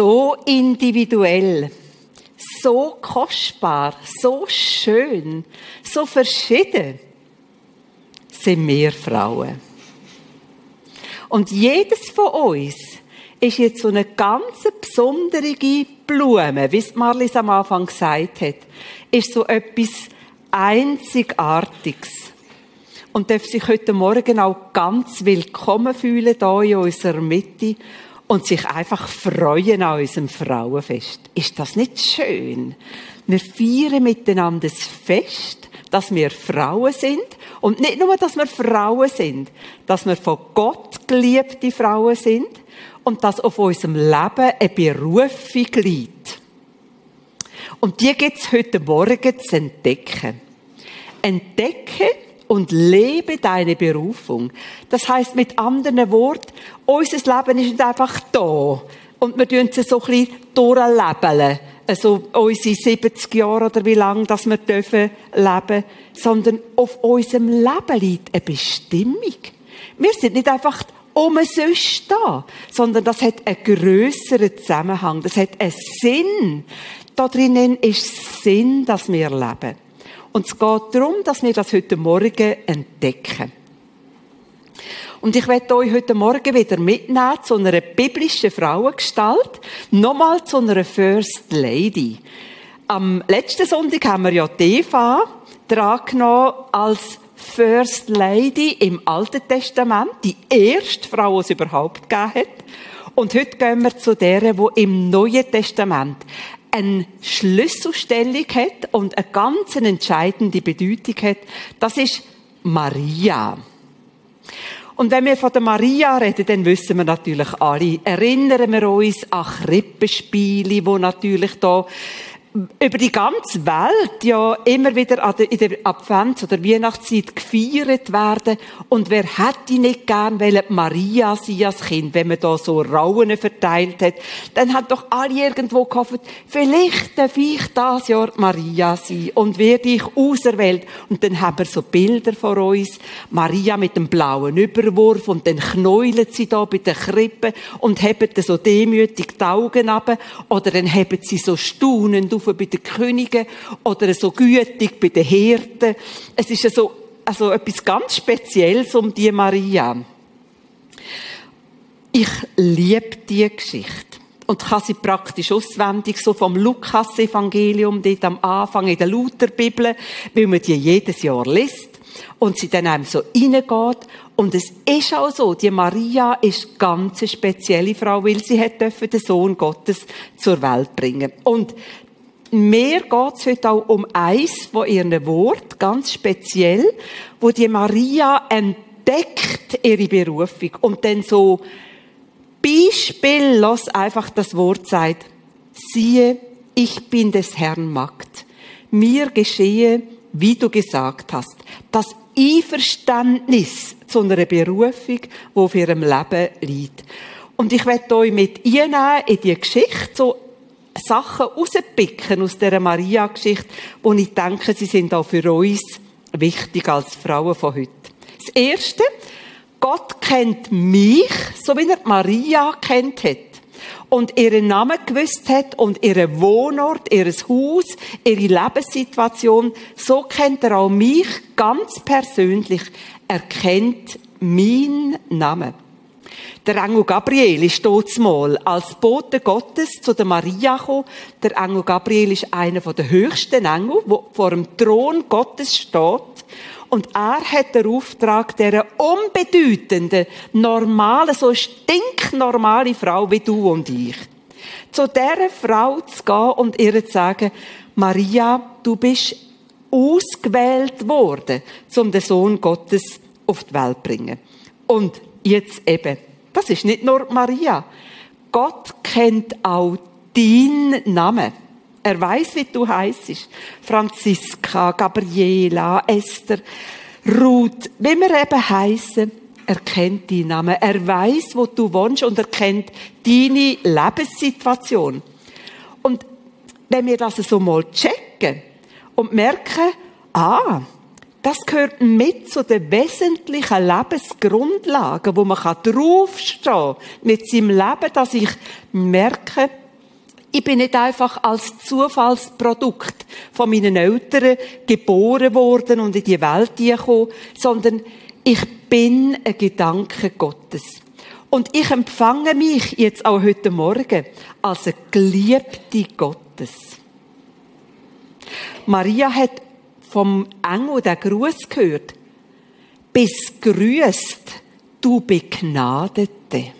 so individuell, so kostbar, so schön, so verschieden sind wir Frauen. Und jedes von uns ist jetzt so eine ganz besondere Blume, wie es Marlies am Anfang gesagt hat, ist so etwas Einzigartiges. Und darf sich heute Morgen auch ganz willkommen fühlen, hier in unserer Mitte und sich einfach freuen an unserem Frauenfest. Ist das nicht schön? Wir feiern miteinander das Fest, dass wir Frauen sind. Und nicht nur, dass wir Frauen sind, dass wir von Gott geliebte Frauen sind und dass auf unserem Leben eine Berufung liegt. Und die gibt es heute Morgen zu entdecken. Entdecken und lebe deine Berufung. Das heißt mit anderen Worten, unser Leben ist nicht einfach da und wir tun es so ein bisschen durchleben. Also unsere 70 Jahre oder wie lange, dass wir dürfen leben, sondern auf unserem Leben liegt eine Bestimmung. Wir sind nicht einfach umsonst da, sondern das hat einen grösseren Zusammenhang, das hat einen Sinn. Da drinnen ist Sinn, dass wir leben. Und es geht darum, dass wir das heute Morgen entdecken. Und ich werde euch heute Morgen wieder mitnehmen zu einer biblischen Frauengestalt, nochmal zu einer First Lady. Am letzten Sonntag haben wir ja Eva dran als First Lady im Alten Testament, die erste Frau, die es überhaupt gegeben hat. Und heute gehen wir zu der, wo im Neuen Testament eine Schlüsselstellung hat und eine ganz entscheidende Bedeutung hat. Das ist Maria. Und wenn wir von der Maria reden, dann wissen wir natürlich alle, erinnern wir uns an Krippenspiele, wo natürlich da über die ganze Welt ja immer wieder in der Advents- oder Weihnachtszeit gefeiert werden. Und wer hätte nicht gern wollen, Maria sein als Kind, wenn man da so Rauen verteilt hat, dann hat doch alle irgendwo gehofft, vielleicht darf ich das Jahr Maria sein und werde ich auserwählt. Und dann haben wir so Bilder vor uns, Maria mit dem blauen Überwurf und dann knäulen sie da bei der Krippe und haben so demütig die Augen ab oder dann haben sie so staunend auf bei den Königen oder so gütig bei den Hirten. Es ist so, also etwas ganz Spezielles um die Maria. Ich liebe diese Geschichte und kann sie praktisch auswendig, so vom Lukas-Evangelium, dort am Anfang in der Lutherbibel, weil man die jedes Jahr liest und sie dann einem so reingeht. Und es ist auch so, die Maria ist ganz eine spezielle Frau, weil sie hat den Sohn Gottes zur Welt bringen. Und mir geht's heute auch um eins von ihren Wort, ganz speziell, wo die Maria entdeckt ihre Berufung und dann so beispiellos einfach das Wort sagt, siehe, ich bin des Herrn Magd. Mir geschehe, wie du gesagt hast. Das Einverständnis zu einer Berufung, wo auf ihrem Leben liegt. Und ich werde euch mit einnehmen in die Geschichte, so Sachen rauspicken aus dieser Maria-Geschichte, wo ich denke, sie sind auch für uns wichtig als Frauen von heute. Das Erste, Gott kennt mich, so wie er Maria kennt hat. Und ihren Namen gewusst hat und ihren Wohnort, ihr Haus, ihre Lebenssituation, so kennt er auch mich ganz persönlich. Er kennt meinen Namen. Der Engel Gabriel ist dort mal als Bote Gottes zu der Maria gekommen. Der Engel Gabriel ist einer der höchsten Engel, der vor dem Thron Gottes steht. Und er hat den Auftrag, dieser unbedeutenden, normalen, so stinknormale Frau wie du und ich, zu dieser Frau zu gehen und ihr zu sagen, Maria, du bist ausgewählt worden, um den Sohn Gottes auf die Welt zu bringen. Und jetzt eben, das ist nicht nur Maria. Gott kennt auch deinen Namen. Er weiß, wie du heißt. Franziska, Gabriela, Esther, Ruth, wie wir eben heißen. Er kennt deinen Namen. Er weiß, wo du wohnst und er kennt deine Lebenssituation. Und wenn wir das so mal checken und merken, ah, das gehört mit zu den wesentlichen Lebensgrundlagen, wo man draufstehen kann mit seinem Leben, dass ich merke, Ich bin nicht einfach als Zufallsprodukt von meinen Eltern geboren worden und in die Welt gekommen, sondern ich bin ein Gedanke Gottes. Und ich empfange mich jetzt auch heute Morgen als eine Geliebte Gottes. Maria hat vom Engel den Gruß gehört. Bist grüßt, du Begnadete.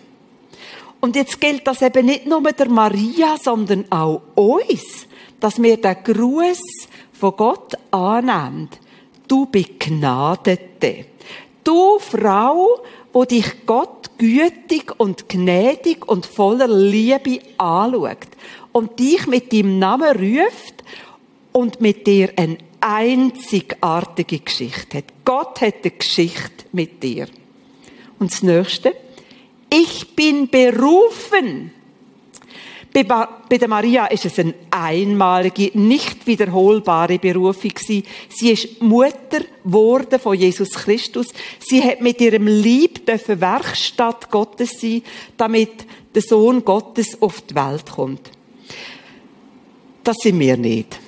Und jetzt gilt das eben nicht nur der Maria, sondern auch uns, dass wir den Gruß von Gott annehmen. Du Begnadete. Du Frau, wo dich Gott gütig und gnädig und voller Liebe anschaut und dich mit deinem Namen ruft und mit dir eine einzigartige Geschichte hat. Gott hat eine Geschichte mit dir. Und das Nächste, ich bin berufen. Bei der Maria ist es eine einmalige, nicht wiederholbare Berufung Sie ist Mutter geworden von Jesus Christus. Sie hat mit ihrem Lieb dürfen Werkstatt Gottes sein, damit der Sohn Gottes auf die Welt kommt. Das sind wir nicht.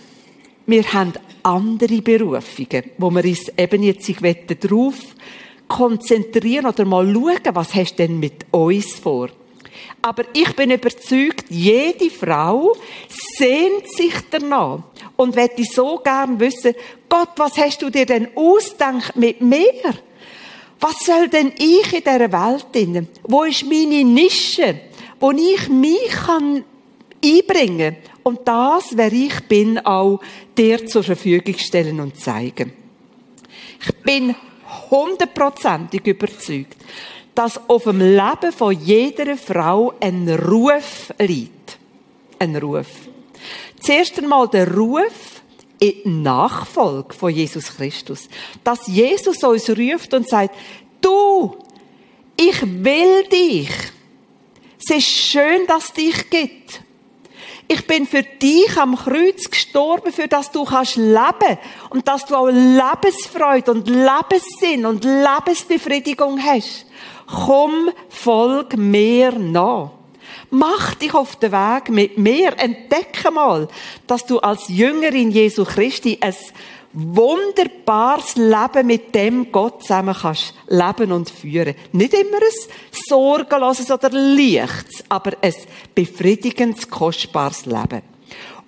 Wir haben andere Berufungen, wo wir uns eben jetzt darauf konzentrieren oder mal schauen, was hast du denn mit uns vor? Aber ich bin überzeugt, jede Frau sehnt sich danach und möchte so gern wissen, Gott, was hast du dir denn ausgedacht mit mir? Was soll denn ich in dieser Welt finden? Wo ist meine Nische, wo ich mich kann einbringen und das, wer ich bin, auch dir zur Verfügung stellen und zeigen. Ich bin hundertprozentig überzeugt, dass auf dem Leben von jeder Frau ein Ruf liegt. Ein Ruf. Zuerst einmal der Ruf in die Nachfolge von Jesus Christus. Dass Jesus uns ruft und sagt, du, ich will dich. Es ist schön, dass es dich gibt. Ich bin für dich am Kreuz gestorben, für dass du kannst leben und dass du auch Lebensfreude und Lebenssinn und Lebensbefriedigung hast. Komm, folg mir nach. Mach dich auf den Weg mit mir. Entdecke mal, dass du als Jüngerin Jesu Christi ein wunderbares Leben mit dem Gott zusammen kannst leben und führen. Nicht immer ein sorgenloses oder leichtes, aber ein befriedigendes, kostbares Leben.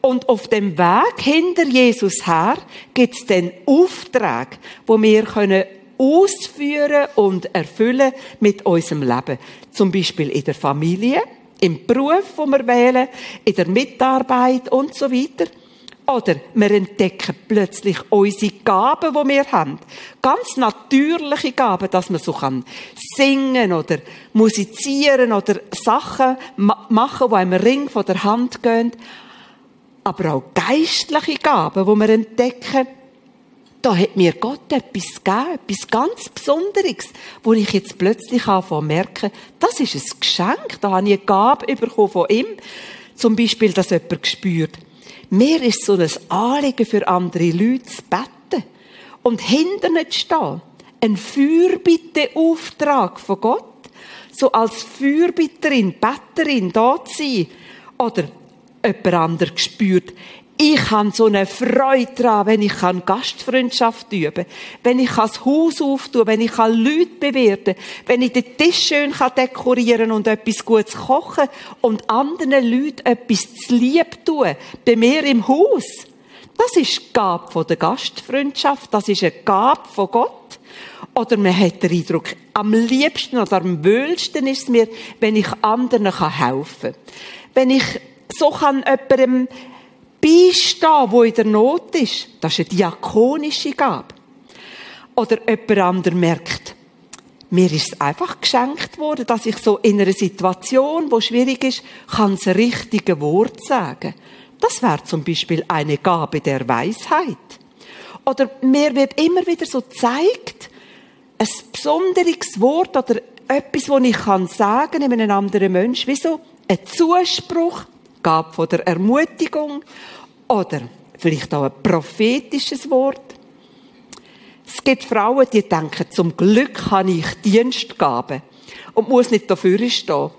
Und auf dem Weg hinter Jesus her gibt es den Auftrag, wo wir können ausführen und erfüllen mit unserem Leben. Zum Beispiel in der Familie, im Beruf, wo wir wählen, in der Mitarbeit und so weiter. Oder wir entdecken plötzlich unsere Gaben, die wir haben. Ganz natürliche Gaben, dass man so kann singen oder musizieren oder Sachen machen, die einem Ring von der Hand gehen. Aber auch geistliche Gaben, die wir entdecken, da hat mir Gott etwas gegeben, etwas ganz Besonderes, wo ich jetzt plötzlich anfange merken, das ist ein Geschenk, da habe ich eine Gabe bekommen von ihm. Zum Beispiel, dass jemand spürt, mir ist so ein Anliegen für andere Leute zu beten und hinter nicht stehen. Ein Fürbitteauftrag von Gott. So als Fürbitterin, Betterin da zu sein. Oder jemand anderes spürt, ich habe so eine Freude daran, wenn ich Gastfreundschaft üben kann, wenn ich das Haus auftue, wenn ich Leute bewirten wenn ich den Tisch schön dekorieren und etwas Gutes kochen und anderen Leuten etwas zu lieb tun, bei mir im Haus. Das ist die Gabe der Gastfreundschaft, das ist eine Gabe von Gott. Oder man hat den Eindruck, am liebsten oder am wöhlsten ist es mir, wenn ich anderen helfen kann. Wenn ich so kann jemandem beistehen, wo in der Not ist. Das ist eine diakonische Gabe. Oder jemand anderes merkt, mir ist es einfach geschenkt worden, dass ich so in einer Situation, wo schwierig ist, kann das richtige Wort sagen. Das wäre zum Beispiel eine Gabe der Weisheit. Oder mir wird immer wieder so zeigt, ein besonderes Wort oder etwas, das ich kann sagen in einem anderen Menschen, wie so ein Zuspruch, Gabe von der Ermutigung oder vielleicht auch ein prophetisches Wort. Es gibt Frauen, die denken, zum Glück habe ich Dienstgaben und muss nicht dafür stehen.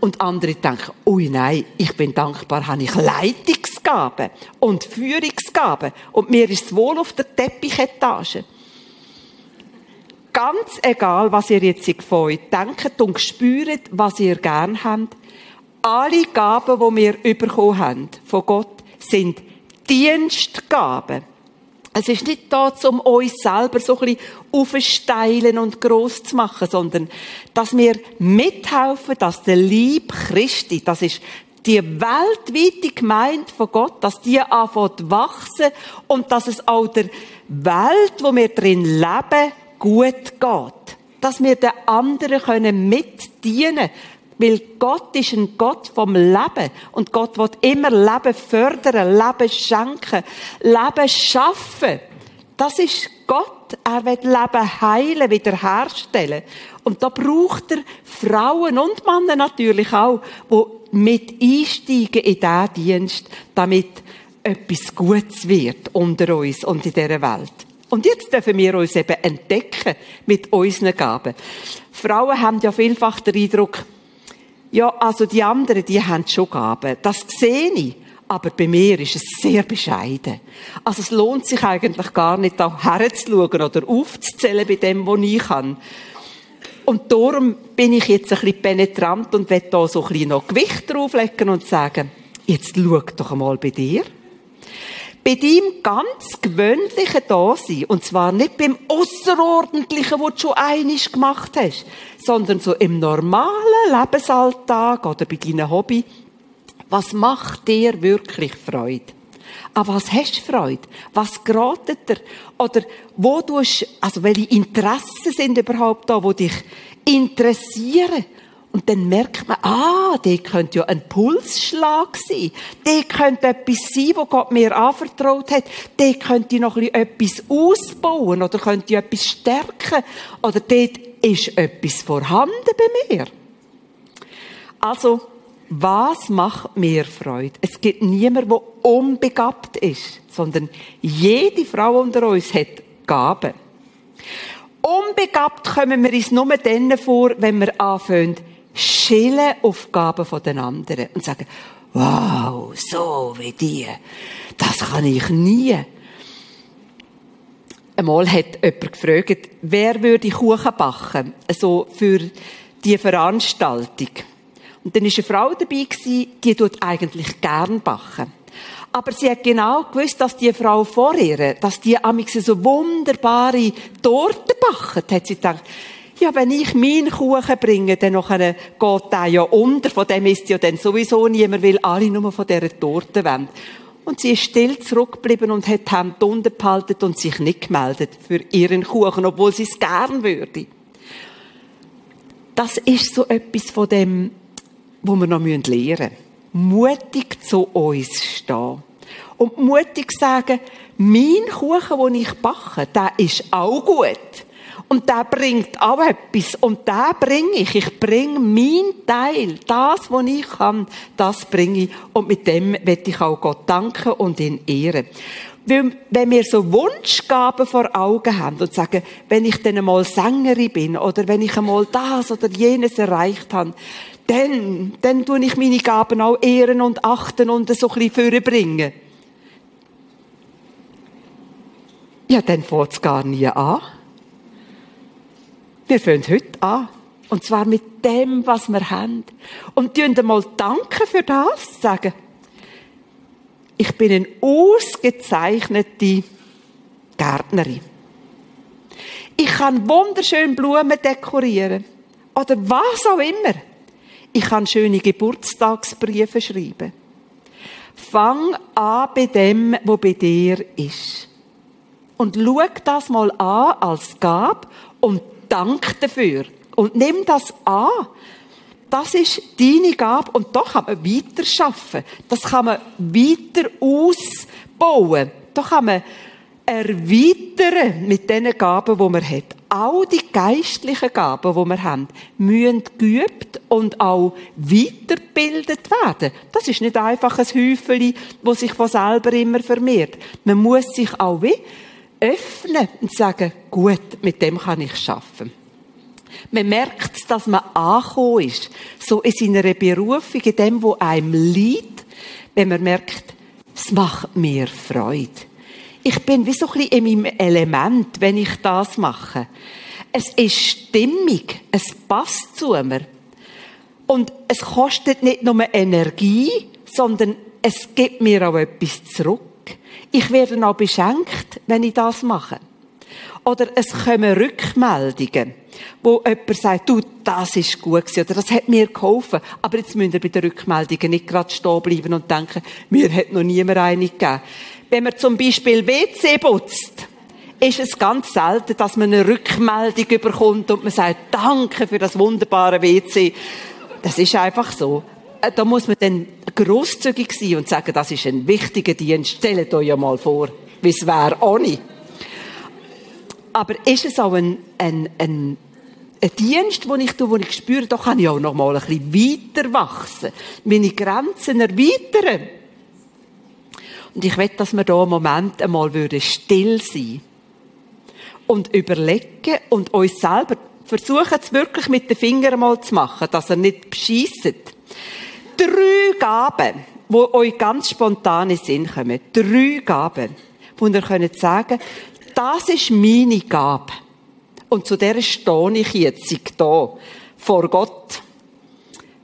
Und andere denken, ui nein, ich bin dankbar, habe ich Leitungsgaben und Führungsgaben und mir ist wohl auf der Teppichetage. Ganz egal, was ihr jetzt von euch denkt und spürt, was ihr gern habt, alle Gaben, die wir bekommen haben von Gott, sind Dienstgaben. Es ist nicht da, um uns selber so ein bisschen aufzusteilen und gross zu machen, sondern, dass wir mithelfen, dass der Lieb Christi, das ist die weltweite Gemeinde von Gott, dass die anfängt wachsen und dass es auch der Welt, wo wir drin leben, gut geht. Dass wir den anderen können mitdienen weil Gott ist ein Gott vom Leben. Und Gott wird immer Leben fördern, Leben schenken, Leben schaffen. Das ist Gott. Er will Leben heilen, wiederherstellen. Und da braucht er Frauen und Männer natürlich auch, die mit einsteigen in diesen Dienst, damit etwas Gutes wird unter uns und in dieser Welt. Und jetzt dürfen wir uns eben entdecken mit unseren Gaben. Frauen haben ja vielfach den Eindruck, ja, also die anderen, die haben schon Gaben. Das sehe ich. Aber bei mir ist es sehr bescheiden. Also es lohnt sich eigentlich gar nicht, da herzuschauen oder aufzuzählen bei dem, was ich kann. Und darum bin ich jetzt ein bisschen penetrant und will da so ein bisschen noch Gewicht drauflegen und sagen, jetzt schau doch einmal bei dir bei deinem ganz gewöhnlichen Dasein, und zwar nicht beim Außerordentlichen, was du schon einig gemacht hast, sondern so im normalen Lebensalltag oder bei deinem Hobby, was macht dir wirklich Freude? An was hast du Freude? Was geratet dir? Oder wo du, also welche Interessen sind überhaupt da, wo dich interessieren? Und dann merkt man, ah, der könnte ja ein Pulsschlag sein. Der könnte etwas sein, was Gott mir anvertraut hat. Der könnte noch etwas ausbauen oder könnte etwas stärken. Oder dort ist etwas vorhanden bei mir. Also, was macht mir Freude? Es gibt niemand, der unbegabt ist, sondern jede Frau unter uns hat Gaben. Unbegabt kommen wir uns nur dann vor, wenn wir anfangen, schillen Aufgaben von den anderen und sagen, wow, so wie die, das kann ich nie. Einmal hat jemand gefragt, wer würde Kuchen backen, so für die Veranstaltung. Und dann war eine Frau dabei, die tut eigentlich gern backen. Aber sie hat genau gewusst, dass die Frau vor ihr, dass die amix so wunderbare Torte backt, hat sie gedacht, ja, wenn ich meinen Kuchen bringe, dann nachher geht der ja unter. Von dem ist ja dann sowieso niemand, weil alle nur von dieser Torte wollen. Und sie ist still zurückgeblieben und hat die Hände unten behalten und sich nicht gemeldet für ihren Kuchen, obwohl sie es gern würde. Das ist so etwas von dem, wo wir noch lernen müssen. Mutig zu uns stehen. Und mutig sagen, mein Kuchen, den ich backe, der ist auch gut. Und der bringt auch etwas. Und der bringe ich. Ich bringe mein Teil. Das, was ich kann, das bringe ich. Und mit dem werde ich auch Gott danken und ihn ehren. Weil, wenn wir so Wunschgaben vor Augen haben und sagen, wenn ich dann einmal Sängerin bin oder wenn ich einmal das oder jenes erreicht habe, dann, dann tue ich meine Gaben auch ehren und achten und so ein bisschen vorbringen. Ja, dann fängt es gar nie an. Wir fangen heute an. Und zwar mit dem, was wir haben. Und tun einmal danken für das. Sagen, ich bin eine ausgezeichnete Gärtnerin. Ich kann wunderschön Blumen dekorieren. Oder was auch immer. Ich kann schöne Geburtstagsbriefe schreiben. Fang an bei dem, wo bei dir ist. Und schau das mal an als Gab und Dank dafür. Und nimm das an. Das ist deine Gabe und da kann man weiter schaffen. Das kann man weiter ausbauen. Da kann man erweitern mit den Gaben, die man hat. All die geistlichen Gaben, die wir haben, müssen geübt und auch weitergebildet werden. Das ist nicht einfach ein Häufchen, das sich von selber immer vermehrt. Man muss sich auch wie öffnen und sagen, gut, mit dem kann ich schaffen. Man merkt, dass man angekommen ist. So in seiner Berufung, in dem, wo einem liegt, wenn man merkt, es macht mir Freude. Ich bin wie so ein bisschen in meinem Element, wenn ich das mache. Es ist stimmig. Es passt zu mir. Und es kostet nicht nur Energie, sondern es gibt mir auch etwas zurück. Ich werde auch beschenkt, wenn ich das mache. Oder es kommen Rückmeldungen, wo jemand sagt, du, das ist gut oder das hat mir geholfen. Aber jetzt müsst ihr bei den Rückmeldungen nicht gerade stehen bleiben und denken, mir hat noch niemand eine gegeben. Wenn man zum Beispiel WC putzt, ist es ganz selten, dass man eine Rückmeldung bekommt und man sagt, danke für das wunderbare WC. Das ist einfach so. Äh, da muss man dann großzügig sein und sagen, das ist ein wichtiger Dienst. Stellt euch ja mal vor, wie es wäre ohne. Aber ist es auch ein, ein, ein, ein Dienst, den ich tue, wo ich spüre, da kann ich auch noch mal ein bisschen weiter wachsen, meine Grenzen erweitern. Und ich will, dass wir da einen Moment einmal still sein und überlegen und uns selber versuchen es wirklich mit den Fingern mal zu machen, dass er nicht beschisset. Drei Gaben, wo euch ganz spontan in Sinn kommen. Drei Gaben, wo ihr könnt sagen, das ist meine Gabe. Und zu der stehe ich jetzt da, vor Gott.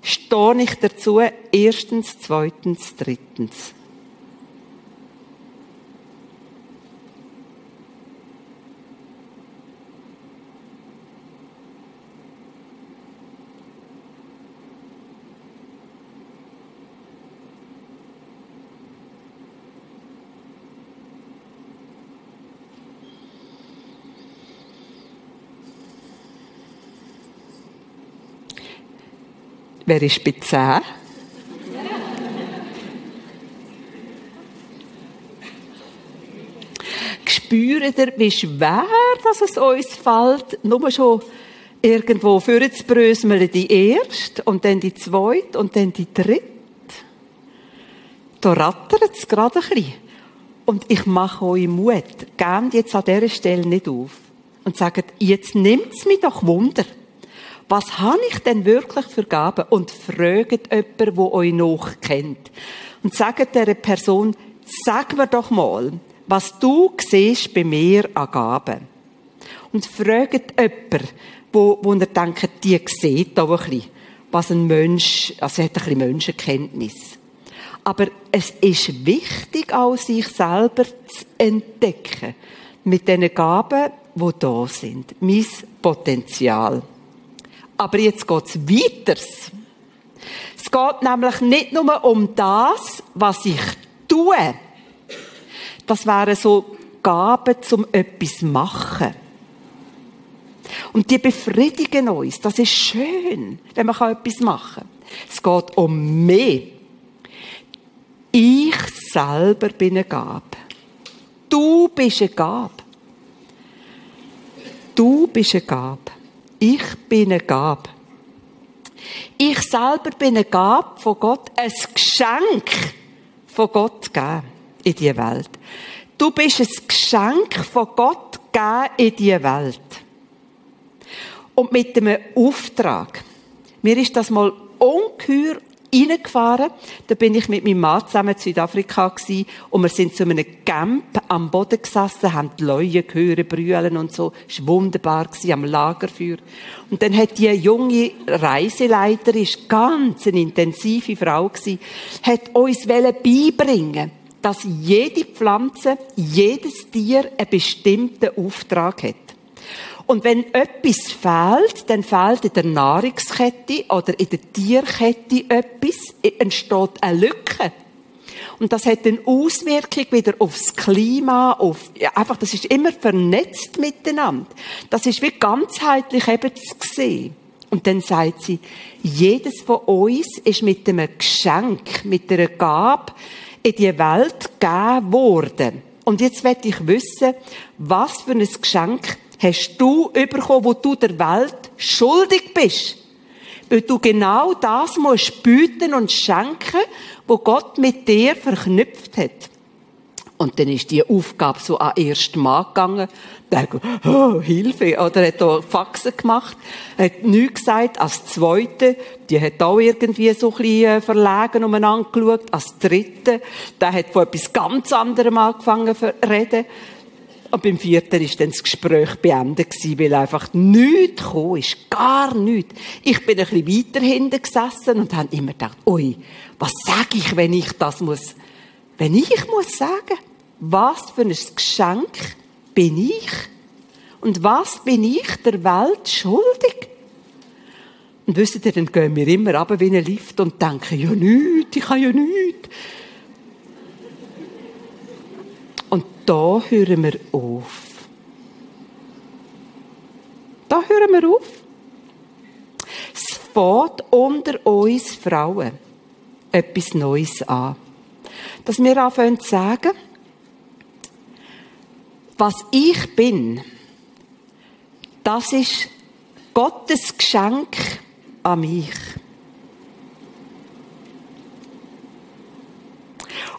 Stehe ich dazu, erstens, zweitens, drittens. Wer ist bei 10? Spürt ihr, wie schwer dass es uns fällt, nur schon irgendwo vorzubröseln, die erste und dann die zweite und dann die dritte? Da rattert es gerade ein bisschen. Und ich mache euch Mut. Gebt jetzt an dieser Stelle nicht auf. Und sagt, jetzt nimmt es mich doch Wunder was habe ich denn wirklich für Gaben? Und fragt jemanden, der euch noch kennt. Und sagt dieser Person, sag mir doch mal, was du siehst bei mir an Gaben. Und fragt jemanden, wo, wo er denkt, die sieht auch ein bisschen, was ein Mensch, also er hat ein bisschen Menschenkenntnis. Aber es ist wichtig, auch sich selber zu entdecken. Mit den Gaben, die da sind. Mein Potenzial. Aber jetzt geht's weiter. Es geht nämlich nicht nur um das, was ich tue. Das wären so Gaben zum etwas machen. Und die befriedigen uns. Das ist schön, wenn man etwas machen kann. Es geht um mehr. Ich selber bin eine Gabe. Du bist eine Gabe. Du bist eine Gabe. Ich bin eine Gabe. Ich selber bin eine Gabe von Gott, ein Geschenk von Gott gegeben in die Welt. Du bist ein Geschenk von Gott gegeben in die Welt. Und mit einem Auftrag. Mir ist das mal ungeheuer reingefahren. Da bin ich mit meinem Mann zusammen in Südafrika gewesen, und wir sind zu einem Camp am Boden gesessen, haben die Leute gehört, brüllen und so. Es war wunderbar gewesen, am Lagerfeuer. Und dann hat die junge Reiseleiterin, ist ganz eine intensive Frau gewesen, hat uns beibringen dass jede Pflanze, jedes Tier einen bestimmten Auftrag hat. Und wenn etwas fehlt, dann fehlt in der Nahrungskette oder in der Tierkette etwas, entsteht eine Lücke. Und das hat eine Auswirkung wieder aufs Klima, auf, ja, einfach, das ist immer vernetzt miteinander. Das ist wie ganzheitlich eben zu sehen. Und dann sagt sie, jedes von uns ist mit einem Geschenk, mit einer Gabe in die Welt gegeben worden. Und jetzt werde ich wissen, was für ein Geschenk hast du bekommen, wo du der Welt schuldig bist. Weil du genau das musst bieten und schenken, wo Gott mit dir verknüpft hat. Und dann ist die Aufgabe so an ersten Mann gegangen. Der hat gesagt, oh, Hilfe. Oder hat da Faxen gemacht. Hat nichts gesagt. Als Zweite, die hat auch irgendwie so ein bisschen äh, verlegen umeinander geschaut. Als Dritte, der hat von etwas ganz anderem angefangen zu reden. Und beim vierten ist dann das Gespräch beendet weil einfach nichts gekommen ist. Gar nichts. Ich bin ein bisschen weiter hinten gesessen und habe immer gedacht, ui, was sage ich, wenn ich das muss wenn ich muss sagen, was für ein Geschenk bin ich und was bin ich der Welt schuldig? Und wisst ihr, dann gehen wir immer runter wie ein Lift und denken, ja nichts, ich habe ja nichts. Und da hören wir auf. Da hören wir auf. Es fährt unter uns Frauen etwas Neues an dass wir anfangen zu sagen, was ich bin, das ist Gottes Geschenk an mich.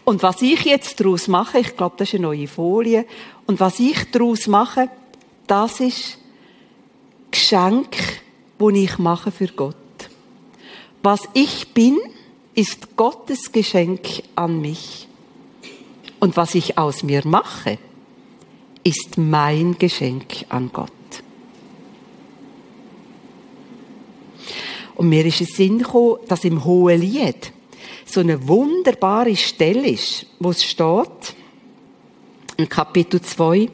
Und was ich jetzt daraus mache, ich glaube, das ist eine neue Folie, und was ich daraus mache, das ist Geschenk, das ich mache für Gott. Was ich bin, ist Gottes Geschenk an mich. Und was ich aus mir mache, ist mein Geschenk an Gott. Und mir ist es Sinn gekommen, dass im Hohen Lied so eine wunderbare Stelle ist, wo es steht, in Kapitel 2,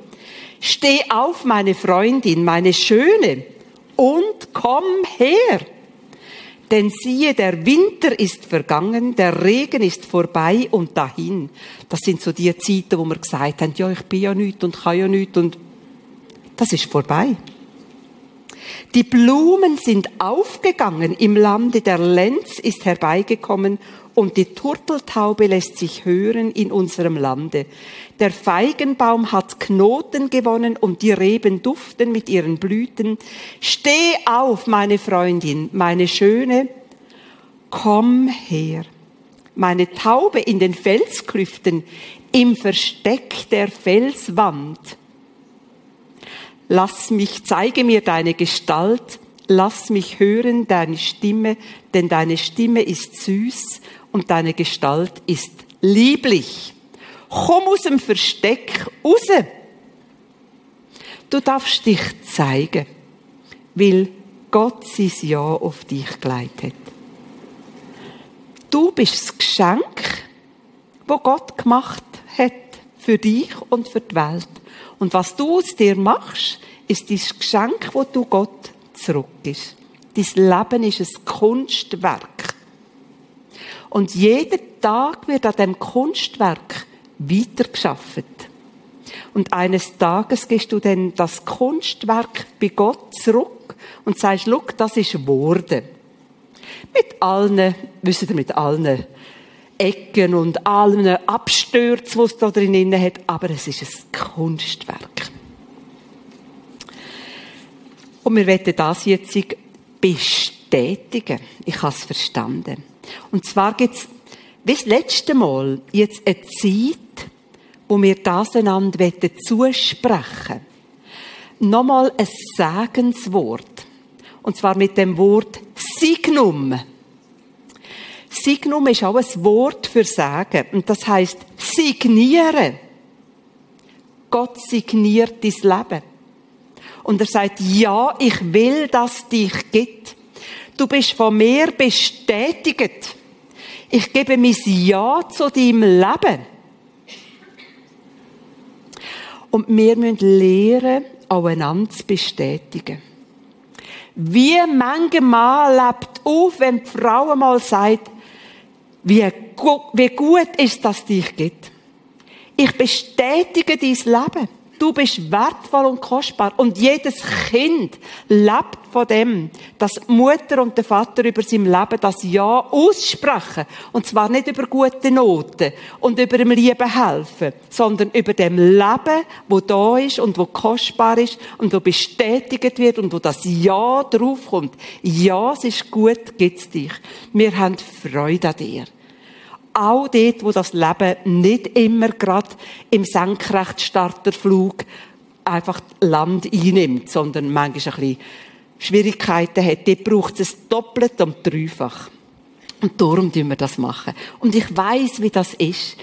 Steh auf, meine Freundin, meine Schöne, und komm her. Denn siehe, der Winter ist vergangen, der Regen ist vorbei und dahin. Das sind so die Zeiten, wo wir gesagt haben, ja, ich bin ja nichts und kann ja nichts und das ist vorbei. Die Blumen sind aufgegangen im Lande, der Lenz ist herbeigekommen und die Turteltaube lässt sich hören in unserem Lande. Der Feigenbaum hat Knoten gewonnen und die Reben duften mit ihren Blüten. Steh auf, meine Freundin, meine Schöne, komm her. Meine Taube in den Felsklüften, im Versteck der Felswand. Lass mich, zeige mir deine Gestalt, lass mich hören deine Stimme, denn deine Stimme ist süß und deine Gestalt ist lieblich. Komm aus dem Versteck raus. Du darfst dich zeigen, weil Gott sein Ja auf dich geleitet hat. Du bist das Geschenk, wo Gott gemacht hat für dich und für die Welt. Und was du aus dir machst, ist dein Geschenk, wo du Gott zurückgibst. Dein Leben ist ein Kunstwerk. Und jeden Tag wird an dem Kunstwerk weitergeschafft. Und eines Tages gehst du dann das Kunstwerk bei Gott zurück und sagst, look, das ist Worte. Mit allen, wisst ihr, mit allen Ecken und allen Abstürzen, die es da drin hat, aber es ist ein Kunstwerk. Und wir werden das jetzt bestätigen. Ich habe es verstanden. Und zwar gibt es, wie das letzte Mal, jetzt eine Zeit, wo wir das einander zusprechen Nochmal ein Segenswort. Und zwar mit dem Wort Signum. Signum ist auch ein Wort für Sagen. Und das heißt signieren. Gott signiert dein Leben. Und er sagt, ja, ich will, dass dich gibt. Du bist von mir bestätigt. Ich gebe mein Ja zu deinem Leben. Und wir müssen lernen, einander zu bestätigen. Wie manche Mann lebt auf, wenn die Frau mal sagt, wie, wie gut ist, dass dich gibt. Ich bestätige dein Leben. Du bist wertvoll und kostbar. Und jedes Kind lebt von dem, dass Mutter und der Vater über sein Leben das Ja aussprechen. Und zwar nicht über gute Noten und über dem Lieben helfen, sondern über dem Leben, wo da ist und wo kostbar ist und wo bestätigt wird und wo das Ja draufkommt. Ja, es ist gut, gibt's dich. Wir haben Freude an dir. Auch dort, wo das Leben nicht immer gerade im Senkrechtstarterflug einfach Land einnimmt, sondern manchmal ein bisschen Schwierigkeiten hat, dort braucht es doppelt und dreifach. Und darum tun wir das machen. Und ich weiß, wie das ist.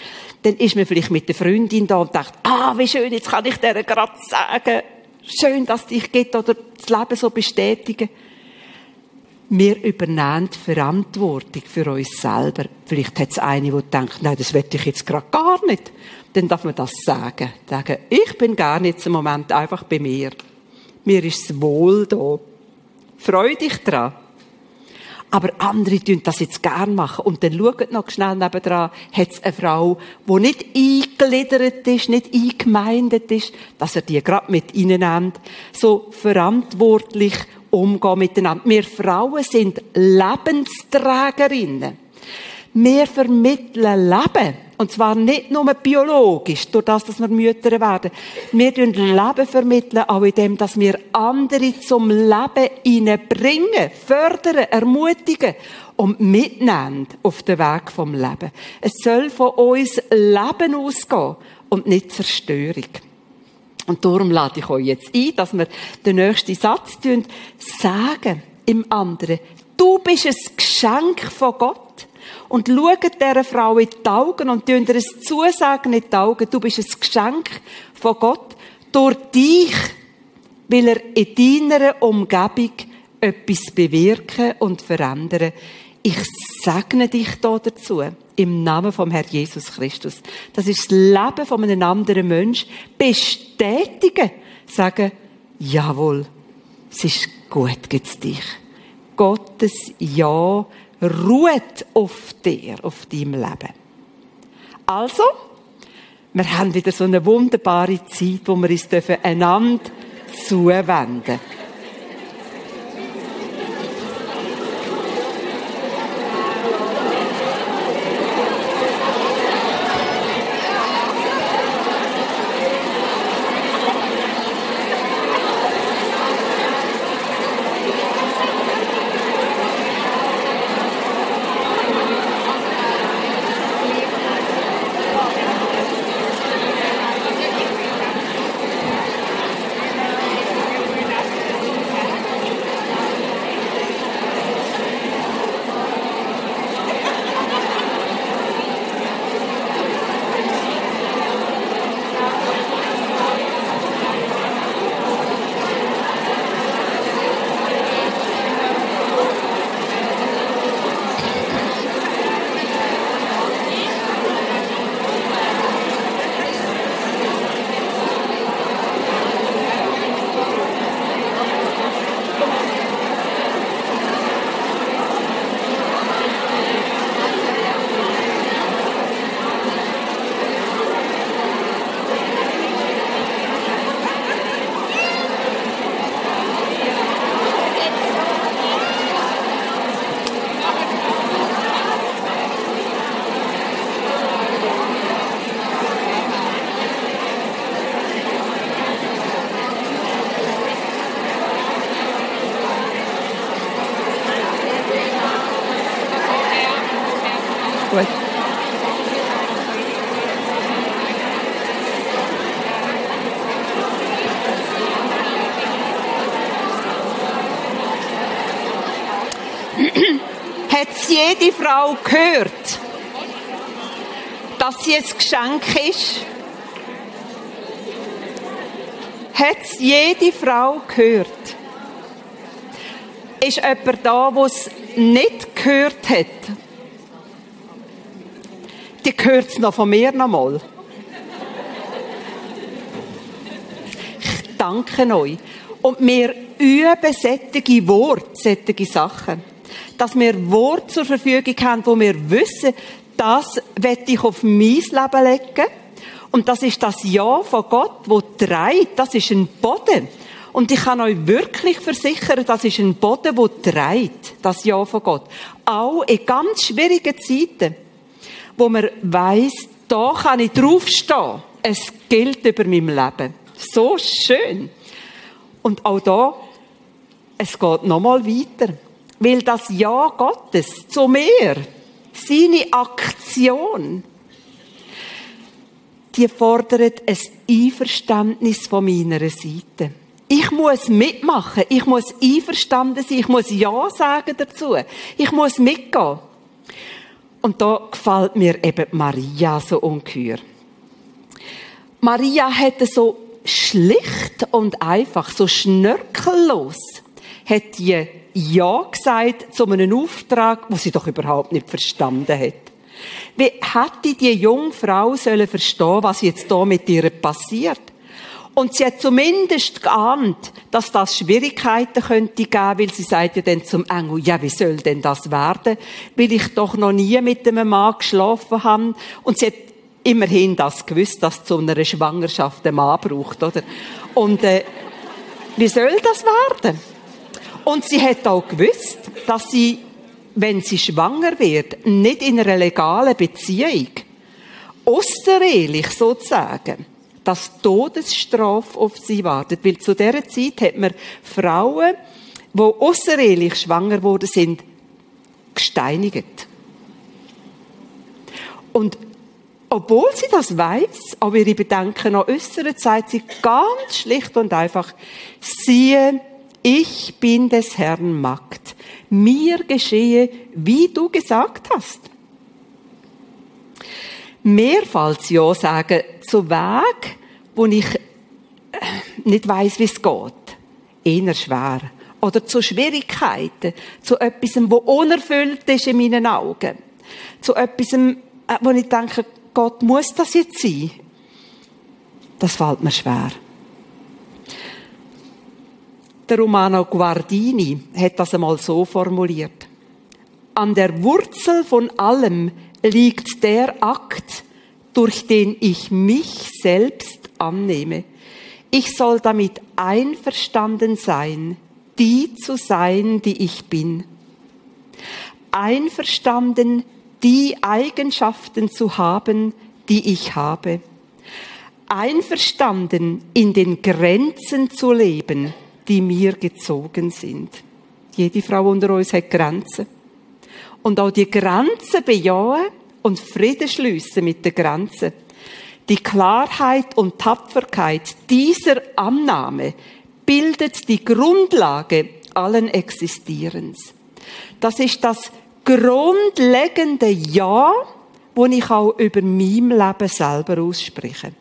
Dann ist man vielleicht mit der Freundin da und denkt, ah, wie schön, jetzt kann ich dir gerade sagen, schön, dass dich geht oder das Leben so bestätigen. Wir übernehmen die Verantwortung für uns selber. Vielleicht hat es eine, die denkt, nein, das will ich jetzt gerade gar nicht. Dann darf man das sagen. Sagen, ich bin gar nicht im Moment einfach bei mir. Mir ist es wohl da. Freu dich dran. Aber andere tun das jetzt gern machen. Und dann schaut noch schnell nebendran, hat es eine Frau, die nicht eingegliedert ist, nicht eingemeindet ist, dass er die gerade mit nimmt. So verantwortlich umgehen miteinander. Wir Frauen sind Lebensträgerinnen. Wir vermitteln Leben. Und zwar nicht nur biologisch, durch das, dass wir Mütter werden. Wir vermitteln Leben vermitteln, auch in dem, dass wir andere zum Leben hineinbringen, fördern, ermutigen und mitnehmen auf den Weg vom Leben. Es soll von uns Leben ausgehen und nicht Zerstörung. Und darum lade ich euch jetzt ein, dass wir den nächsten Satz sagen im anderen. Du bist ein Geschenk von Gott und schaut dieser Frau in die Augen und tun ihr es zusagen in die Augen. Du bist ein Geschenk von Gott. Durch dich will er in deiner Umgebung etwas bewirken und verändern. Ich segne dich da dazu. Im Namen vom Herrn Jesus Christus. Das ist das Leben von einem anderen Mensch. Bestätigen. Sagen, jawohl, es ist gut, gibt's dich. Gottes Ja ruht auf dir, auf deinem Leben. Also, wir haben wieder so eine wunderbare Zeit, wo wir uns einander zuwenden dürfen. Frau gehört, dass sie ein Geschenk ist? Hat es jede Frau gehört? Ist jemand da, der es nicht gehört hat? Die gehört es noch von mir noch mal. Ich danke euch. Und wir üben sättige Worte, sättige Sachen dass wir Wort zur Verfügung haben, wo wir wissen, das werde ich auf mein Leben legen. Und das ist das Ja von Gott, wo trägt. Das ist ein Boden. Und ich kann euch wirklich versichern, das ist ein Boden, wo trägt. Das Ja von Gott. Auch in ganz schwierigen Zeiten, wo man weiss, da kann ich draufstehen. Es gilt über mein Leben. So schön. Und auch da, es geht nochmal weiter. Weil das Ja Gottes zu mir seine Aktion, die fordert ein Einverständnis von meiner Seite. Ich muss mitmachen, ich muss einverstanden sein, ich muss Ja sagen dazu, ich muss mitgehen. Und da gefällt mir eben Maria so ungeheuer. Maria hätte so schlicht und einfach, so schnörkellos, hat die Ja gesagt zu einem Auftrag, wo sie doch überhaupt nicht verstanden hat. Wie hätte die junge Frau sollen verstehen, was jetzt da mit ihr passiert? Und sie hat zumindest geahnt, dass das Schwierigkeiten könnte geben, weil sie sagt ja dann zum Engel, ja, wie soll denn das werden? Weil ich doch noch nie mit einem Mann geschlafen habe. Und sie hat immerhin das gewusst, dass zu einer Schwangerschaft ein Mann braucht, oder? Und, äh, wie soll das werden? Und sie hat auch gewusst, dass sie, wenn sie schwanger wird, nicht in einer legalen Beziehung, außerehelich sozusagen, dass Todesstrafe auf sie wartet. Weil zu dieser Zeit hat man Frauen, die außerehelich schwanger worden sind, gesteinigt. Und obwohl sie das weiß, aber ihre Bedenken noch äußern, sagt sie ganz schlicht und einfach, siehe, ich bin des Herrn Magd. Mir geschehe, wie du gesagt hast. Mehrfach Ja sagen zu Weg, wo ich äh, nicht weiß, wie es geht. Eher schwer. Oder zu Schwierigkeiten, zu etwas, wo unerfüllt ist in meinen Augen. Zu etwas, äh, wo ich denke, Gott, muss das jetzt sein? Das fällt mir schwer. Der Romano Guardini hat das einmal so formuliert. An der Wurzel von allem liegt der Akt, durch den ich mich selbst annehme. Ich soll damit einverstanden sein, die zu sein, die ich bin. Einverstanden, die Eigenschaften zu haben, die ich habe. Einverstanden, in den Grenzen zu leben, die mir gezogen sind. Jede Frau unter uns hat Grenzen. Und auch die Grenzen bejahen und Frieden schliessen mit den Grenzen. Die Klarheit und Tapferkeit dieser Annahme bildet die Grundlage allen Existierens. Das ist das grundlegende Ja, wo ich auch über mein Leben selber ausspreche.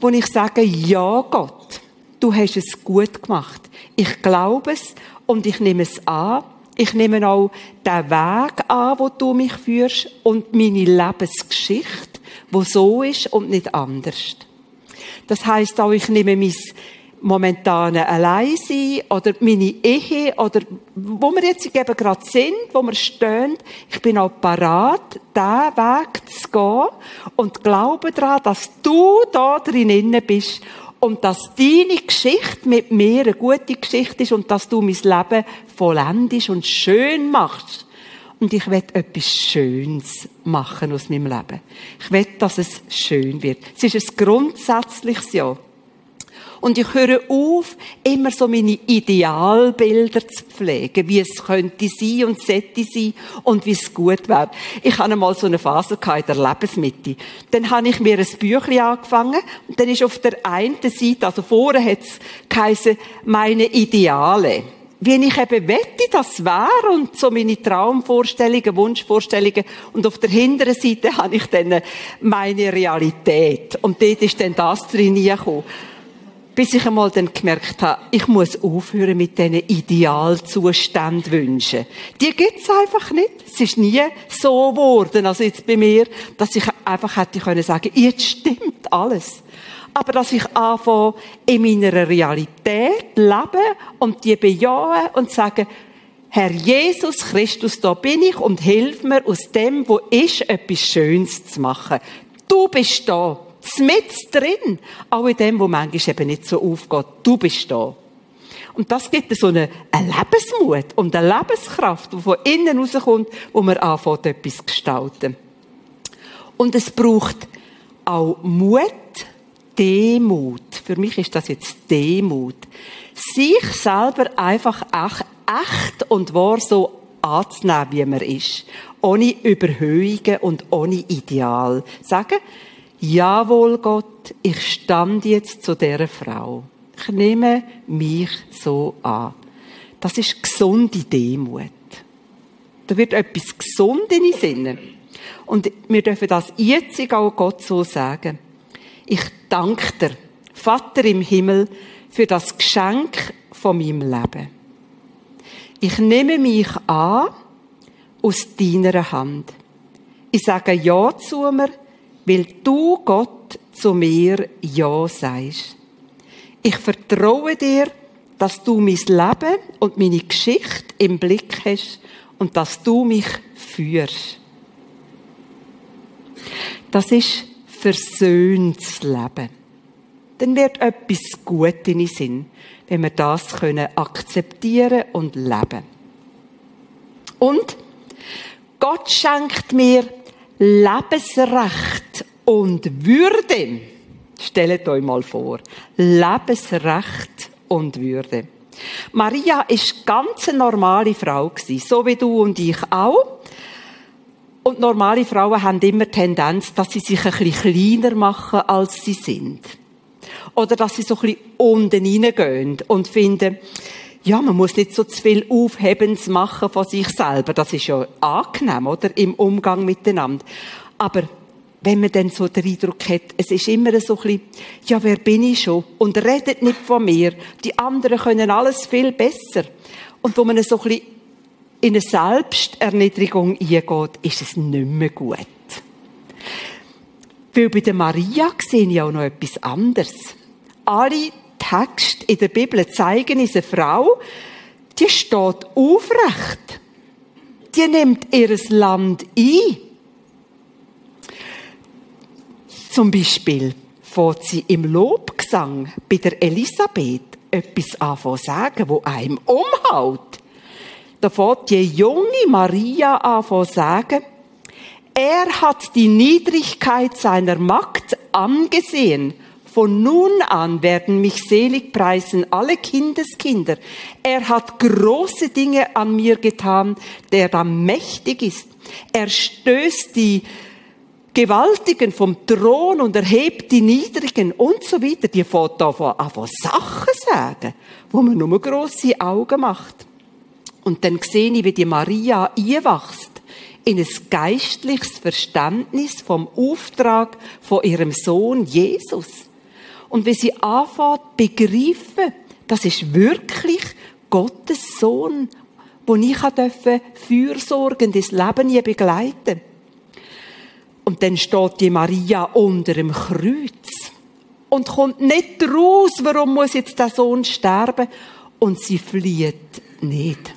Wo ich sage, ja Gott, du hast es gut gemacht. Ich glaube es und ich nehme es an. Ich nehme auch den Weg an, wo du mich führst und meine Lebensgeschichte, wo so ist und nicht anders. Das heißt auch, ich nehme mein momentane Alleinsein oder meine Ehe oder wo wir jetzt eben gerade sind, wo wir stehen. Ich bin auch parat, diesen Weg zu gehen und glaube daran, dass du da drinnen bist und dass deine Geschichte mit mir eine gute Geschichte ist und dass du mein Leben vollendest und schön machst. Und ich will etwas Schönes machen aus meinem Leben. Ich will, dass es schön wird. Es ist ein grundsätzliches Ja. Und ich höre auf, immer so meine Idealbilder zu pflegen, wie es könnte sein und sollte sein und wie es gut wäre. Ich hatte einmal so eine Phase in der Lebensmitte. Dann habe ich mir ein Büchlein angefangen und dann ist auf der einen Seite, also vorne hat es geheißen, meine Ideale wie ich eben wette, das wäre und so meine Traumvorstellungen, Wunschvorstellungen und auf der hinteren Seite habe ich dann meine Realität und dort ist dann das drin gekommen bis ich einmal dann gemerkt habe, ich muss aufhören mit diesen Idealzuständen wünschen. Die gibt's einfach nicht. Es ist nie so geworden, also jetzt bei mir, dass ich einfach hätte können sagen, jetzt stimmt alles. Aber dass ich anfange, in meiner Realität leben und die bejahen und sagen, Herr Jesus Christus, da bin ich und hilf mir aus dem, wo ist, etwas Schönes zu machen. Du bist da mit drin. Auch in dem, wo manchmal eben nicht so aufgeht. Du bist da. Und das gibt so einen, einen Lebensmut und eine Lebenskraft, die von innen rauskommt, wo man anfängt, etwas zu gestalten. Und es braucht auch Mut, Demut. Für mich ist das jetzt Demut. Sich selber einfach echt und wahr so anzunehmen, wie man ist. Ohne Überhöhungen und ohne Ideal. Sagen, jawohl Gott, ich stand jetzt zu dieser Frau. Ich nehme mich so an. Das ist gesunde Demut. Da wird etwas gesund in den Sinnen. Und wir dürfen das jetzt auch Gott so sagen. Ich danke dir, Vater im Himmel, für das Geschenk von meinem Leben. Ich nehme mich an aus deiner Hand. Ich sage Ja zu mir, weil du, Gott, zu mir Ja sagst. Ich vertraue dir, dass du mein Leben und meine Geschichte im Blick hast und dass du mich führst. Das ist versöhntes Leben. Dann wird etwas gut in den Sinn, wenn wir das können akzeptieren und leben. Und Gott schenkt mir Lebensrecht und Würde. Stellt euch mal vor. Lebensrecht und Würde. Maria ist ganz eine normale Frau so wie du und ich auch. Und normale Frauen haben immer Tendenz, dass sie sich ein bisschen kleiner machen, als sie sind. Oder dass sie so ein bisschen unten reingehen und finden, ja, man muss nicht so zu viel Aufhebens machen von sich selber. Das ist ja angenehm, oder? Im Umgang miteinander. Aber wenn man dann so den Eindruck hat, es ist immer so ein bisschen, ja, wer bin ich schon? Und redet nicht von mir. Die anderen können alles viel besser. Und wo man so ein bisschen in eine Selbsterniedrigung eingeht, ist es nicht mehr gut. Weil bei der Maria sehe ich auch noch etwas anderes. Alle Texte in der Bibel zeigen uns eine Frau, die steht aufrecht. Die nimmt ihr Land ein. Zum Beispiel fährt sie im Lobgesang bei der Elisabeth etwas an sagen, wo einem umhaut da fährt die junge Maria an sagen, er hat die Niedrigkeit seiner Magd angesehen. Von nun an werden mich selig preisen alle Kindeskinder. Er hat große Dinge an mir getan, der da mächtig ist. Er stößt die Gewaltigen vom Thron und erhebt die Niedrigen und so weiter. Die fährt da von Sachen sagen, wo man nur grosse Augen macht. Und dann sehe ich, wie die Maria einwachst in ein geistliches Verständnis vom Auftrag von ihrem Sohn Jesus. Und wie sie anfängt begreifen, das ist wirklich Gottes Sohn, wo ich dürfen fürsorgendes Leben hier begleiten. Und dann steht die Maria unter dem Kreuz und kommt nicht raus, warum muss jetzt der Sohn sterben? Und sie flieht nicht.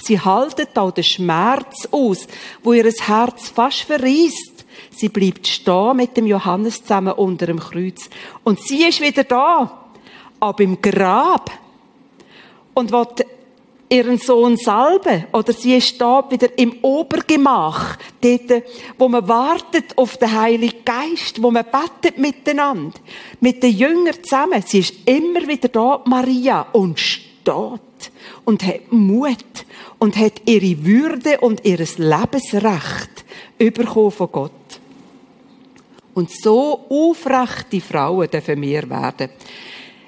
Sie haltet auch den Schmerz aus, wo ihr Herz fast verriest. Sie bleibt stehen mit dem Johannes zusammen unter dem Kreuz. Und sie ist wieder da, aber im Grab. Und wird ihren Sohn salben. Oder sie ist da wieder im Obergemach, dort, wo man wartet auf den Heiligen Geist, wo man betet miteinander, mit den Jüngern zusammen. Sie ist immer wieder da, Maria, und steht und hat Mut und hat ihre Würde und ihres Lebensrecht bekommen von Gott. Und so aufrechte Frauen dürfen wir werden.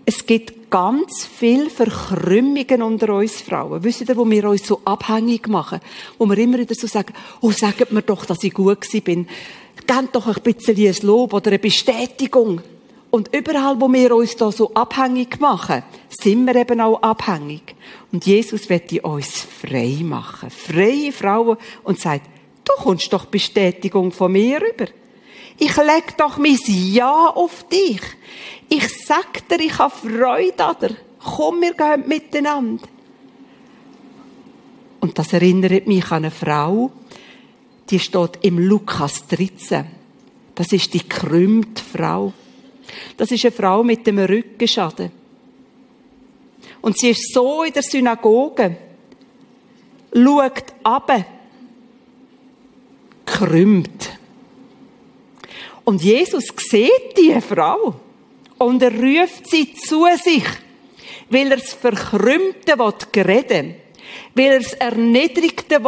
Es gibt ganz viel Verkrümmungen unter uns Frauen. Wisst ihr, wo wir uns so abhängig machen? Wo wir immer wieder so sagen, oh, sagt mir doch, dass ich gut bin. Gebt doch ein bisschen ein Lob oder eine Bestätigung. Und überall, wo wir uns da so abhängig machen, sind wir eben auch abhängig. Und Jesus wird uns frei machen. Freie Frauen und sagt, du kommst doch Bestätigung von mir rüber. Ich leg doch mein Ja auf dich. Ich sag dir, ich habe Freude an dir. Komm, wir gehen miteinander. Und das erinnert mich an eine Frau, die steht im Lukas 13. Das ist die krümmte Frau. Das ist eine Frau mit dem Rückenschaden. Und sie ist so in der Synagoge, schaut ab, krümmt. Und Jesus sieht diese Frau und er ruft sie zu sich, weil er das Verkrümmte reden Weil er das Erniedrigte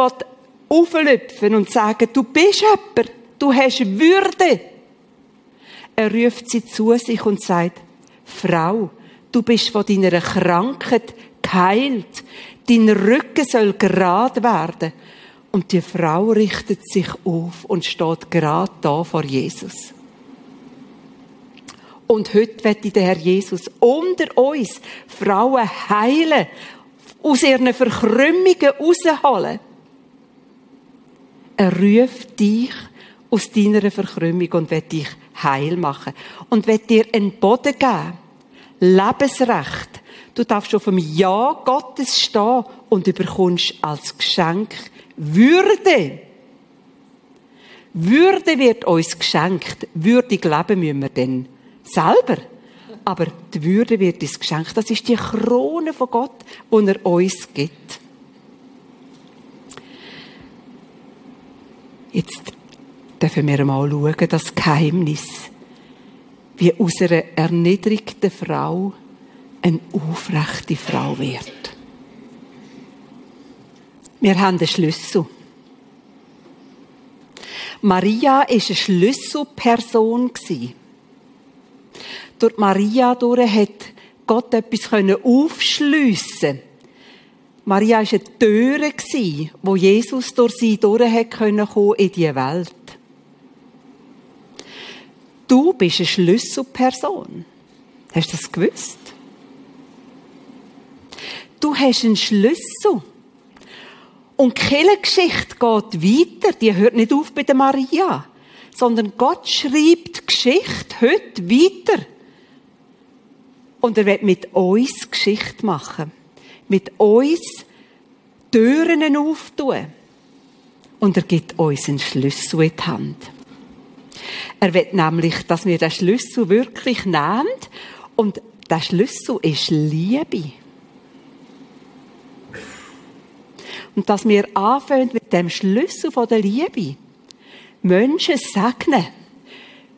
auflüpfen und sagen, du bist jemand, du hast Würde. Er ruft sie zu sich und sagt, Frau, du bist von deiner Krankheit geheilt. Dein Rücken soll gerade werden. Und die Frau richtet sich auf und steht gerade da vor Jesus. Und heute wird der Herr Jesus unter uns Frauen heilen, aus ihren Verkrümmungen rausholen. Er ruft dich aus deiner Verkrümmung und wird dich heil machen. Und wird dir einen Boden geben. Lebensrecht. Du darfst auf dem Ja Gottes stehen und überkommst als Geschenk würde. Würde wird uns geschenkt. Würdig leben müssen wir dann selber. Aber die Würde wird uns geschenkt. Das ist die Krone von Gott, die er uns gibt. Jetzt dürfen wir mal schauen, das Geheimnis, wie aus einer erniedrigten Frau eine aufrechte Frau wird. Wir haben den Schlüssel. Maria war eine Schlüsselperson. Durch Maria durch hat Gott etwas aufschliessen Maria war eine Türe, wo Jesus durch sie durch in die Welt. Du bist eine Schlüsselperson. Hast du das gewusst? Du hast einen Schlüssel. Und die Kirchengeschichte geht weiter. Die hört nicht auf bei der Maria. Sondern Gott schreibt die Geschichte heute weiter. Und er wird mit uns Geschichte machen. Mit uns Türen auftun. Und er gibt uns einen Schlüssel in die Hand. Er will nämlich, dass wir den Schlüssel wirklich nehmen. Und der Schlüssel ist Liebe. Und dass wir anfangen mit dem Schlüssel von der Liebe. Menschen segnen.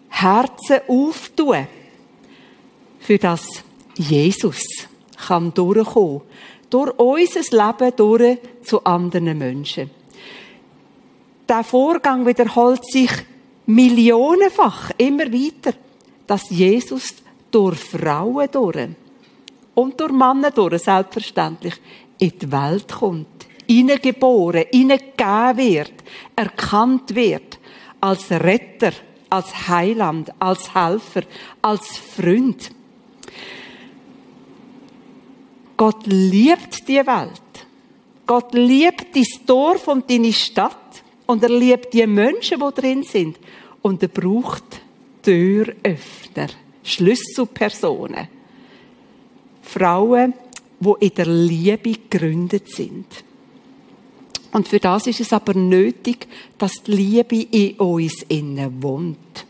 Herzen auftun. Für das Jesus kann durchkommen. Durch unser Leben durch zu anderen Menschen. Der Vorgang wiederholt sich millionenfach immer weiter, dass Jesus durch Frauen durch und durch Männer durch, selbstverständlich, in die Welt kommt hineingeboren, hineingegeben wird, erkannt wird als Retter, als Heiland, als Helfer, als Freund. Gott liebt die Welt. Gott liebt dein Dorf und deine Stadt. Und er liebt die Menschen, die drin sind. Und er braucht Türöffner, Schlüsselpersonen. Frauen, die in der Liebe gegründet sind. Und für das ist es aber nötig, dass die Liebe in uns innen wohnt.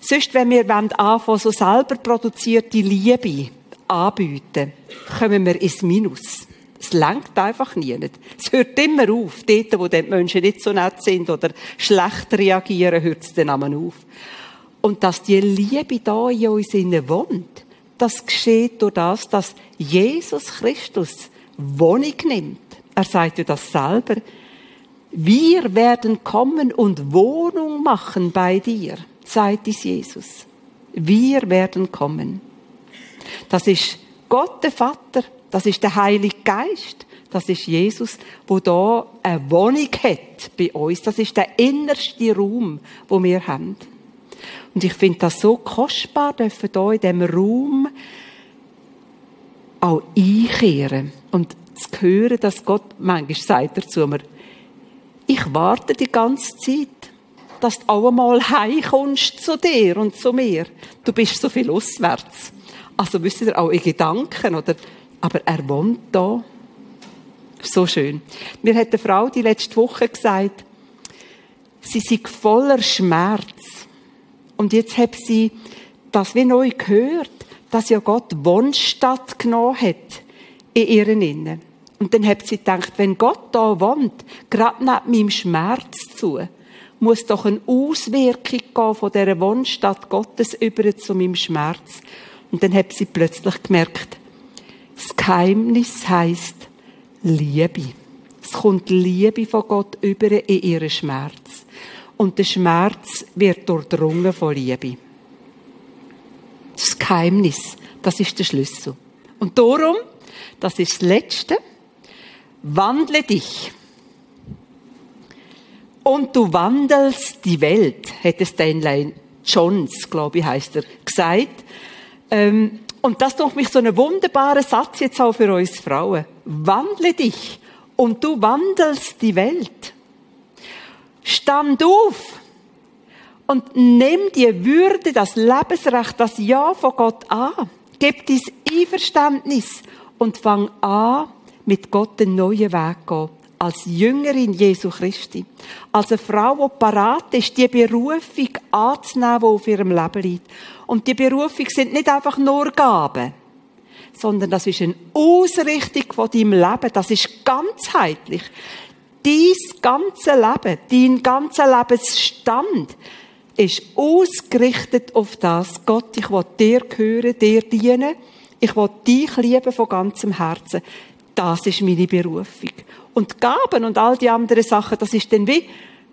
Sonst, wenn wir anfangen, so selber produzierte Liebe anbieten, kommen wir ins Minus. Es lenkt einfach nie. Es hört immer auf. Dort, wo die Menschen nicht so nett sind oder schlecht reagieren, hört es dann auf. Und dass die Liebe da in uns innen wohnt, das geschieht durch das, dass Jesus Christus Wohnung nimmt er sagte das selber. Wir werden kommen und Wohnung machen bei dir, sagt es Jesus. Wir werden kommen. Das ist Gott der Vater, das ist der Heilige Geist, das ist Jesus, wo da eine Wohnung hat bei uns. Das ist der innerste Raum, wo wir haben. Und ich finde das so kostbar, dürfen da in diesem Raum auch einkehren. Und zu hören, dass Gott manchmal sagt er zu mir, ich warte die ganze Zeit, dass du auch einmal heimkommst zu dir und zu mir. Du bist so viel auswärts. Also wisst ihr auch in Gedanken, oder? Aber er wohnt da. So schön. Mir hat eine Frau die letzte Woche gesagt, sie sei voller Schmerz. Und jetzt hat sie das wie neu gehört, dass ja Gott Wohnstatt genommen hat in ihren Innen. Und dann hat sie gedacht, wenn Gott da wohnt, gerade neben meinem Schmerz zu, muss doch eine Auswirkung gehen von dieser Wohnstadt Gottes über zu meinem Schmerz. Und dann hat sie plötzlich gemerkt, das Geheimnis heißt Liebe. Es kommt Liebe von Gott über in ihren Schmerz. Und der Schmerz wird durchdrungen von Liebe. Das Geheimnis, das ist der Schlüssel. Und darum, das ist das Letzte, wandle dich. Und du wandelst die Welt, hätte Stanley Johns, glaube ich, heißt er, gesagt. Ähm, und das ist doch mich so ein wunderbarer Satz jetzt auch für uns Frauen. Wandle dich und du wandelst die Welt. Stand auf und nimm die Würde, das Lebensrecht, das Ja von Gott an. Gib dein Einverständnis und fang an, mit Gott den neuen Weg gehen. Als Jüngerin Jesu Christi. Als eine Frau, die parat ist, die Berufung anzunehmen, die auf ihrem Leben liegt. Und die Berufung sind nicht einfach nur Gaben, sondern das ist eine Ausrichtung von deinem Leben. Das ist ganzheitlich. Dein ganze Leben, dein ganzer Lebensstand ist ausgerichtet auf das. Gott, ich will dir gehören, dir dienen. Ich will dich lieben von ganzem Herzen. Das ist meine Berufung. Und Gaben und all die anderen Sachen, das ist dann wie,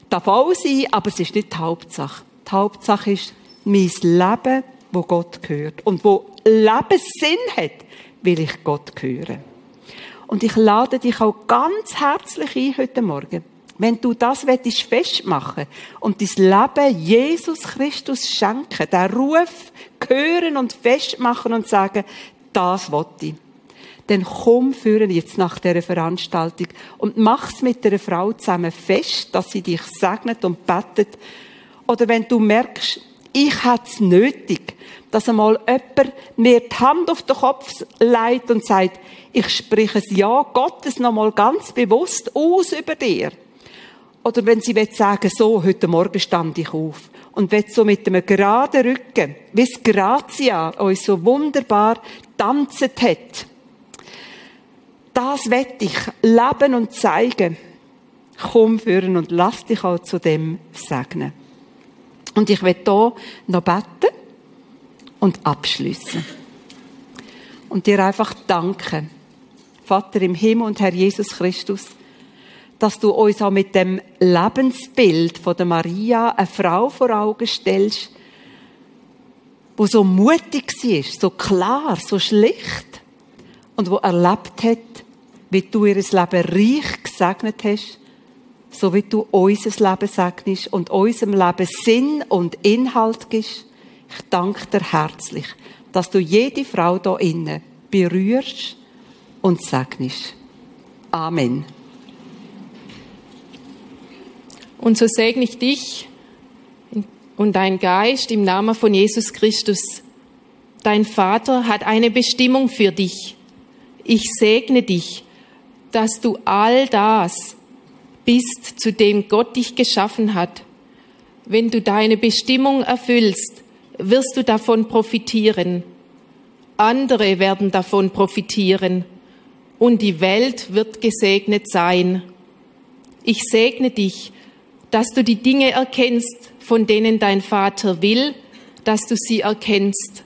darf auch sein, aber es ist nicht die Hauptsache. Die Hauptsache ist mein Leben, wo Gott gehört. Und wo Lebenssinn hat, will ich Gott gehören. Und ich lade dich auch ganz herzlich ein heute Morgen. Wenn du das willst, festmachen und dein Leben Jesus Christus schenken, den Ruf hören und festmachen und sagen, das will ich. Dann komm führen jetzt nach dieser Veranstaltung und mach's mit der Frau zusammen fest, dass sie dich segnet und bettet. Oder wenn du merkst, ich es nötig, dass einmal jemand mir die Hand auf den Kopf legt und sagt, ich spreche es Ja Gottes nochmal ganz bewusst aus über dir. Oder wenn sie sagen, so, heute Morgen stand ich auf. Und wenn so mit einem geraden Rücken, wie Grazia uns so wunderbar tanzet hat. Das wett ich leben und zeigen. Komm führen und lass dich auch zu dem segnen. Und ich will hier noch beten und abschließen. Und dir einfach danken, Vater im Himmel und Herr Jesus Christus, dass du uns auch mit dem Lebensbild von der Maria eine Frau vor Augen stellst, wo so mutig war, so klar, so schlicht und wo erlebt hat, wie du ihr Leben reich gesegnet hast, so wie du unser Leben segnest und unserem Leben Sinn und Inhalt gibst. Ich danke dir herzlich, dass du jede Frau da innen berührst und segnest. Amen. Und so segne ich dich und dein Geist im Namen von Jesus Christus. Dein Vater hat eine Bestimmung für dich. Ich segne dich, dass du all das bist, zu dem Gott dich geschaffen hat. Wenn du deine Bestimmung erfüllst, wirst du davon profitieren. Andere werden davon profitieren und die Welt wird gesegnet sein. Ich segne dich, dass du die Dinge erkennst, von denen dein Vater will, dass du sie erkennst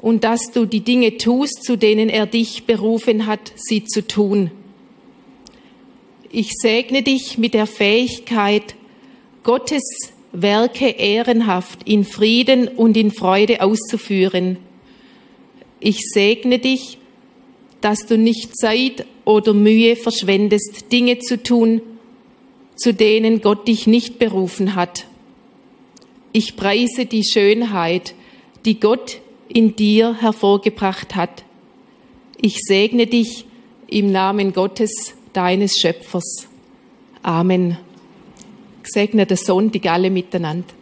und dass du die Dinge tust, zu denen er dich berufen hat, sie zu tun. Ich segne dich mit der Fähigkeit, Gottes Werke ehrenhaft in Frieden und in Freude auszuführen. Ich segne dich, dass du nicht Zeit oder Mühe verschwendest, Dinge zu tun, zu denen Gott dich nicht berufen hat. Ich preise die Schönheit, die Gott in dir hervorgebracht hat. Ich segne dich im Namen Gottes, deines Schöpfers. Amen. Gesegneter Sonntag alle miteinander.